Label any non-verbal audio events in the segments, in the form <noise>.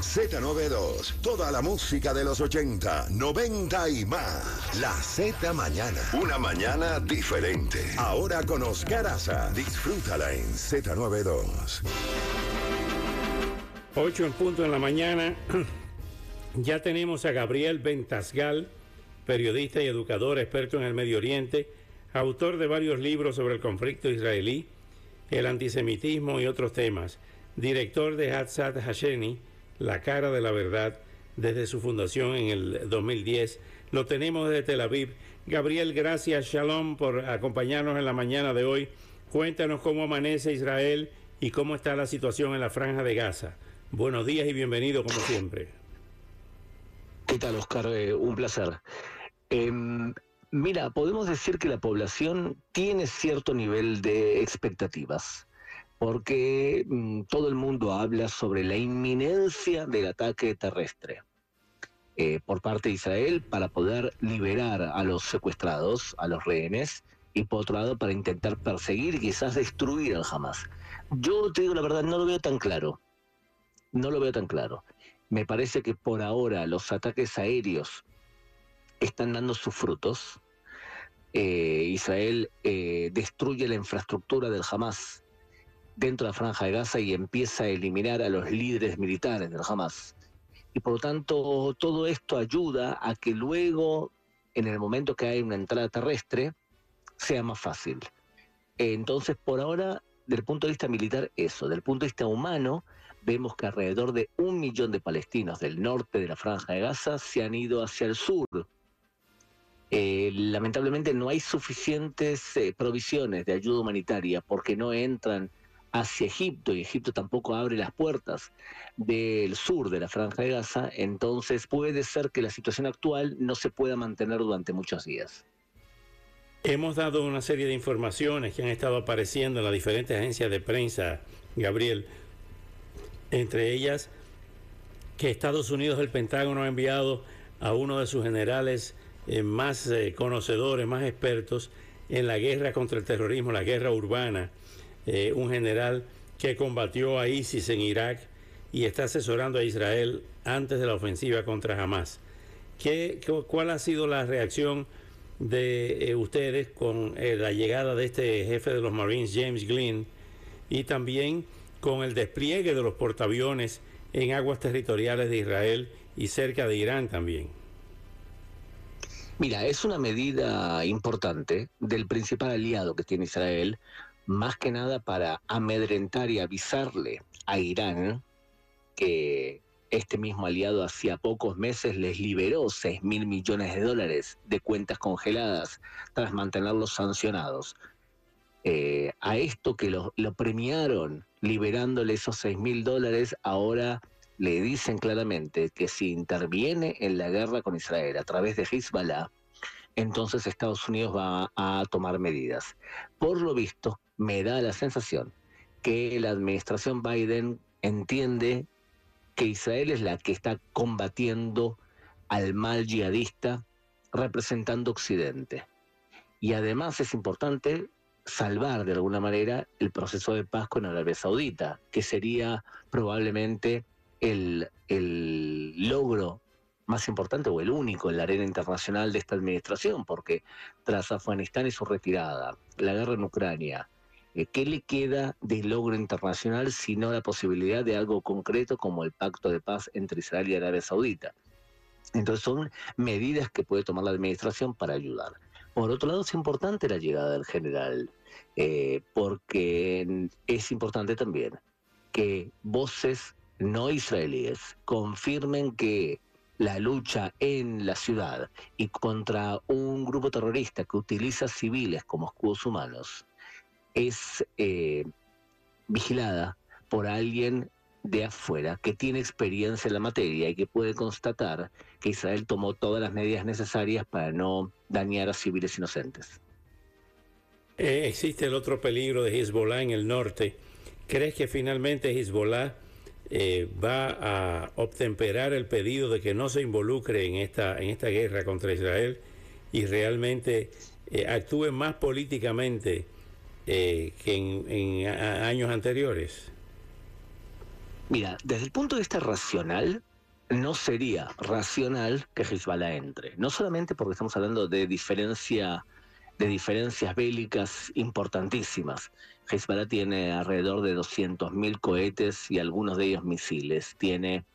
Z92, toda la música de los 80, 90 y más. La Z Mañana, una mañana diferente. Ahora con Oscar Aza, disfrútala en Z92. 8 en punto en la mañana. <clears throat> Ya tenemos a Gabriel Ventasgal, periodista y educador experto en el Medio Oriente, autor de varios libros sobre el conflicto israelí, el antisemitismo y otros temas, director de Hatzat Hasheni, La cara de la verdad, desde su fundación en el 2010. Lo tenemos desde Tel Aviv. Gabriel, gracias, Shalom, por acompañarnos en la mañana de hoy. Cuéntanos cómo amanece Israel y cómo está la situación en la franja de Gaza. Buenos días y bienvenido como siempre. ¿Qué tal, Oscar? Eh, un placer. Eh, mira, podemos decir que la población tiene cierto nivel de expectativas, porque mm, todo el mundo habla sobre la inminencia del ataque terrestre eh, por parte de Israel para poder liberar a los secuestrados, a los rehenes, y por otro lado para intentar perseguir y quizás destruir al Hamas. Yo te digo la verdad, no lo veo tan claro. No lo veo tan claro. Me parece que por ahora los ataques aéreos están dando sus frutos. Eh, Israel eh, destruye la infraestructura del Hamas dentro de la franja de Gaza y empieza a eliminar a los líderes militares del Hamas. Y por lo tanto, todo esto ayuda a que luego, en el momento que hay una entrada terrestre, sea más fácil. Entonces, por ahora, del punto de vista militar, eso. Del punto de vista humano, vemos que alrededor de un millón de palestinos del norte de la franja de Gaza se han ido hacia el sur. Eh, lamentablemente no hay suficientes eh, provisiones de ayuda humanitaria porque no entran hacia Egipto y Egipto tampoco abre las puertas del sur de la franja de Gaza, entonces puede ser que la situación actual no se pueda mantener durante muchos días. Hemos dado una serie de informaciones que han estado apareciendo en las diferentes agencias de prensa, Gabriel, entre ellas que Estados Unidos, el Pentágono, ha enviado a uno de sus generales eh, más eh, conocedores, más expertos en la guerra contra el terrorismo, la guerra urbana, eh, un general que combatió a ISIS en Irak y está asesorando a Israel antes de la ofensiva contra Hamas. ¿Qué, ¿Cuál ha sido la reacción de ustedes con la llegada de este jefe de los Marines, James Glynn, y también con el despliegue de los portaaviones en aguas territoriales de Israel y cerca de Irán también. Mira, es una medida importante del principal aliado que tiene Israel, más que nada para amedrentar y avisarle a Irán que este mismo aliado hacía pocos meses les liberó 6 mil millones de dólares de cuentas congeladas tras mantenerlos sancionados. Eh, a esto que lo, lo premiaron liberándole esos 6 mil dólares, ahora le dicen claramente que si interviene en la guerra con Israel a través de Hezbollah, entonces Estados Unidos va a tomar medidas. Por lo visto, me da la sensación que la administración Biden entiende que Israel es la que está combatiendo al mal yihadista representando Occidente. Y además es importante salvar de alguna manera el proceso de paz con Arabia Saudita, que sería probablemente el, el logro más importante o el único en la arena internacional de esta administración, porque tras Afganistán y su retirada, la guerra en Ucrania, eh, ¿qué le queda de logro internacional sino la posibilidad de algo concreto como el pacto de paz entre Israel y Arabia Saudita? Entonces son medidas que puede tomar la administración para ayudar. Por otro lado, es importante la llegada del general, eh, porque es importante también que voces no israelíes confirmen que la lucha en la ciudad y contra un grupo terrorista que utiliza civiles como escudos humanos es eh, vigilada por alguien de afuera que tiene experiencia en la materia y que puede constatar que Israel tomó todas las medidas necesarias para no dañar a civiles inocentes. Eh, existe el otro peligro de Hezbollah en el norte. ¿Crees que finalmente Hezbollah eh, va a obtemperar el pedido de que no se involucre en esta, en esta guerra contra Israel y realmente eh, actúe más políticamente que en, años anteriores? Mira, desde el punto de vista racional, no sería racional que Hezbollah entre. No solamente porque estamos hablando de diferencia de diferencias bélicas importantísimas. Hezbollah tiene alrededor de 200.000 cohetes y algunos de ellos misiles. Tiene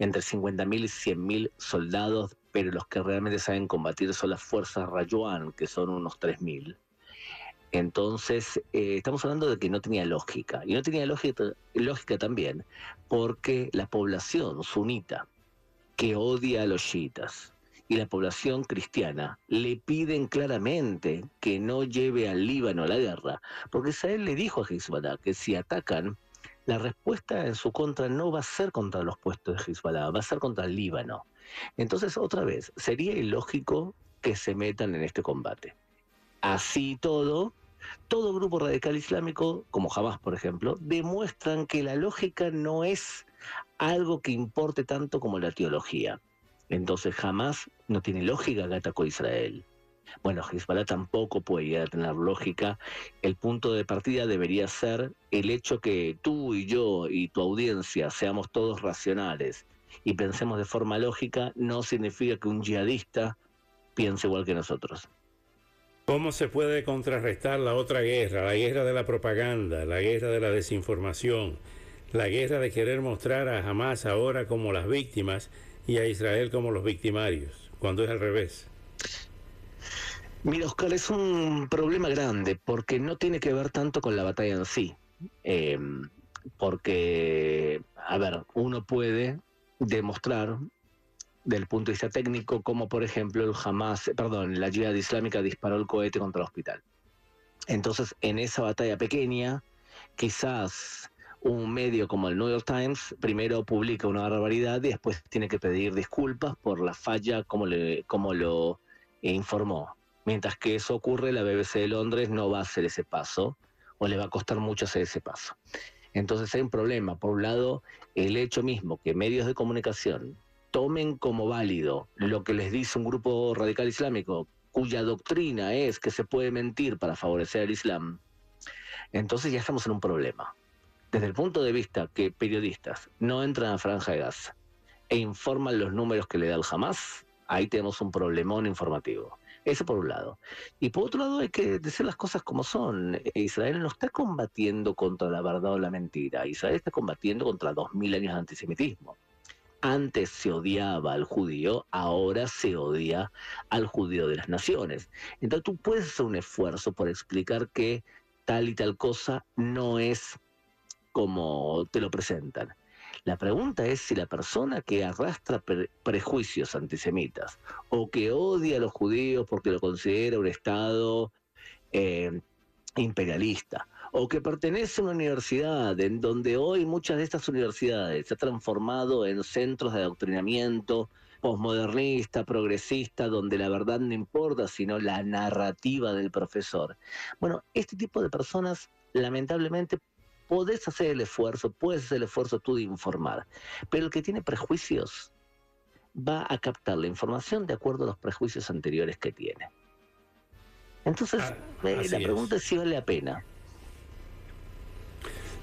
entre 50.000 y 100.000 soldados, pero los que realmente saben combatir son las fuerzas Rayuan, que son unos 3.000. Entonces, eh, estamos hablando de que no tenía lógica. Y no tenía lógica, lógica también porque la población sunita que odia a los chiitas y la población cristiana le piden claramente que no lleve al Líbano a la guerra, porque Israel le dijo a Hezbollah que si atacan, la respuesta en su contra no va a ser contra los puestos de Hezbollah, va a ser contra el Líbano. Entonces, otra vez, sería ilógico que se metan en este combate. Así todo, todo grupo radical islámico, como Hamas por ejemplo, demuestran que la lógica no es algo que importe tanto como la teología. Entonces jamás no tiene lógica que atacó Israel. Bueno, Hezbollah tampoco puede a tener lógica. El punto de partida debería ser el hecho que tú y yo y tu audiencia seamos todos racionales y pensemos de forma lógica, no significa que un yihadista piense igual que nosotros. ¿Cómo se puede contrarrestar la otra guerra, la guerra de la propaganda, la guerra de la desinformación, la guerra de querer mostrar a Hamas ahora como las víctimas y a Israel como los victimarios, cuando es al revés? Mira, Oscar, es un problema grande porque no tiene que ver tanto con la batalla en sí. Em, porque, a ver, uno puede demostrar del punto de vista técnico, como por ejemplo el Hamas, perdón, la Jihad Islámica disparó el cohete contra el hospital. Entonces, en esa batalla pequeña, quizás un medio como el New York Times primero publica una barbaridad y después tiene que pedir disculpas por la falla como, le, lo informó. Mientras que eso ocurre, la BBC de Londres no va a hacer ese paso o le va a costar mucho hacer ese paso. Entonces hay un problema. Por un lado, el hecho mismo que medios de comunicación tomen como válido lo que les dice un grupo radical islámico cuya doctrina es que se puede mentir para favorecer al Islam, entonces ya estamos en un problema. Desde el punto de vista que periodistas no entran a Franja de Gaza e informan los números que le da el Hamas, ahí tenemos un problemón informativo. Eso por un lado. Y por otro lado hay que decir las cosas como son. Israel no está combatiendo contra la verdad o la mentira. Israel está combatiendo contra dos mil años de antisemitismo. Antes se odiaba al judío, ahora se odia al judío de las naciones. Entonces tú puedes hacer un esfuerzo por explicar que tal y tal cosa no es como te lo presentan. La pregunta es si la persona que arrastra prejuicios antisemitas o que odia a los judíos porque lo considera un Estado eh, imperialista o que pertenece a una universidad en donde hoy muchas de estas universidades se han transformado en centros de adoctrinamiento posmodernista, progresista, donde la verdad no importa, sino la narrativa del profesor. Bueno, este tipo de personas lamentablemente podés hacer el esfuerzo, puedes hacer el esfuerzo tú de informar, pero el que tiene prejuicios va a captar la información de acuerdo a los prejuicios anteriores que tiene. Entonces, ah, eh, la pregunta es si vale la pena.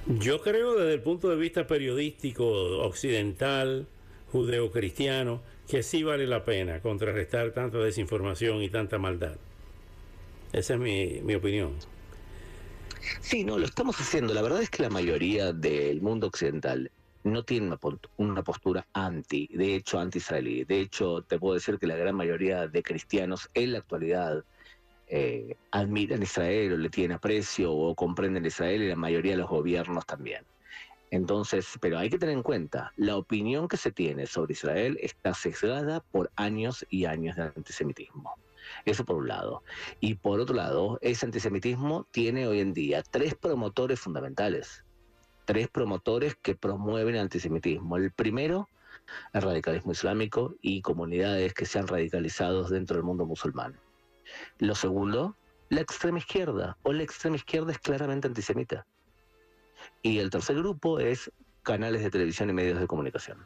Yo creo desde el punto de vista periodístico occidental, judeocristiano, que sí vale la pena contrarrestar tanta desinformación y tanta maldad. Esa es mi, mi opinión. Sí, no, lo estamos haciendo. La verdad es que la mayoría del mundo occidental no tiene una, postura anti, de hecho anti-israelí. De hecho, te puedo decir que la gran mayoría de cristianos en la actualidad eh, admiran Israel o le tienen aprecio o comprenden Israel y la mayoría de los gobiernos también. Entonces, pero hay que tener en cuenta, la opinión que se tiene sobre Israel está sesgada por años y años de antisemitismo. Eso por un lado. Y por otro lado, ese antisemitismo tiene hoy en día tres promotores fundamentales. Tres promotores que promueven el antisemitismo. El primero, el radicalismo islámico y comunidades que se han radicalizado dentro del mundo musulmán. Lo segundo, la extrema izquierda, o la extrema izquierda es claramente antisemita. Y el tercer grupo es canales de televisión y medios de comunicación.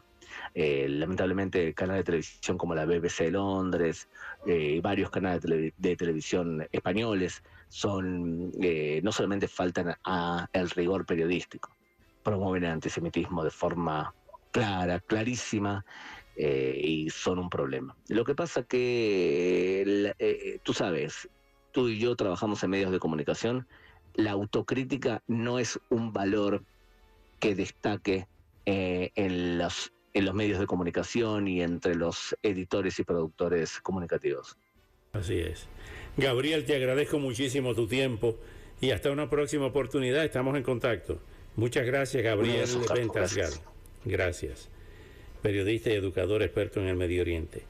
Eh, lamentablemente, canales de televisión como la BBC de Londres eh, y varios canales de, televisión españoles son eh, no solamente faltan a el rigor periodístico, promueven el antisemitismo de forma clara, clarísima, y son un problema. Lo que pasa que, tú sabes, tú y yo trabajamos en medios de comunicación, la autocrítica no es un valor que destaque en los en los medios de comunicación y entre los editores y productores comunicativos. Así es. Gabriel, te agradezco muchísimo tu tiempo y hasta una próxima oportunidad. Estamos en contacto. Muchas gracias, Gabriel Ventasgal. Gracias. Periodista y educador experto en el Medio Oriente.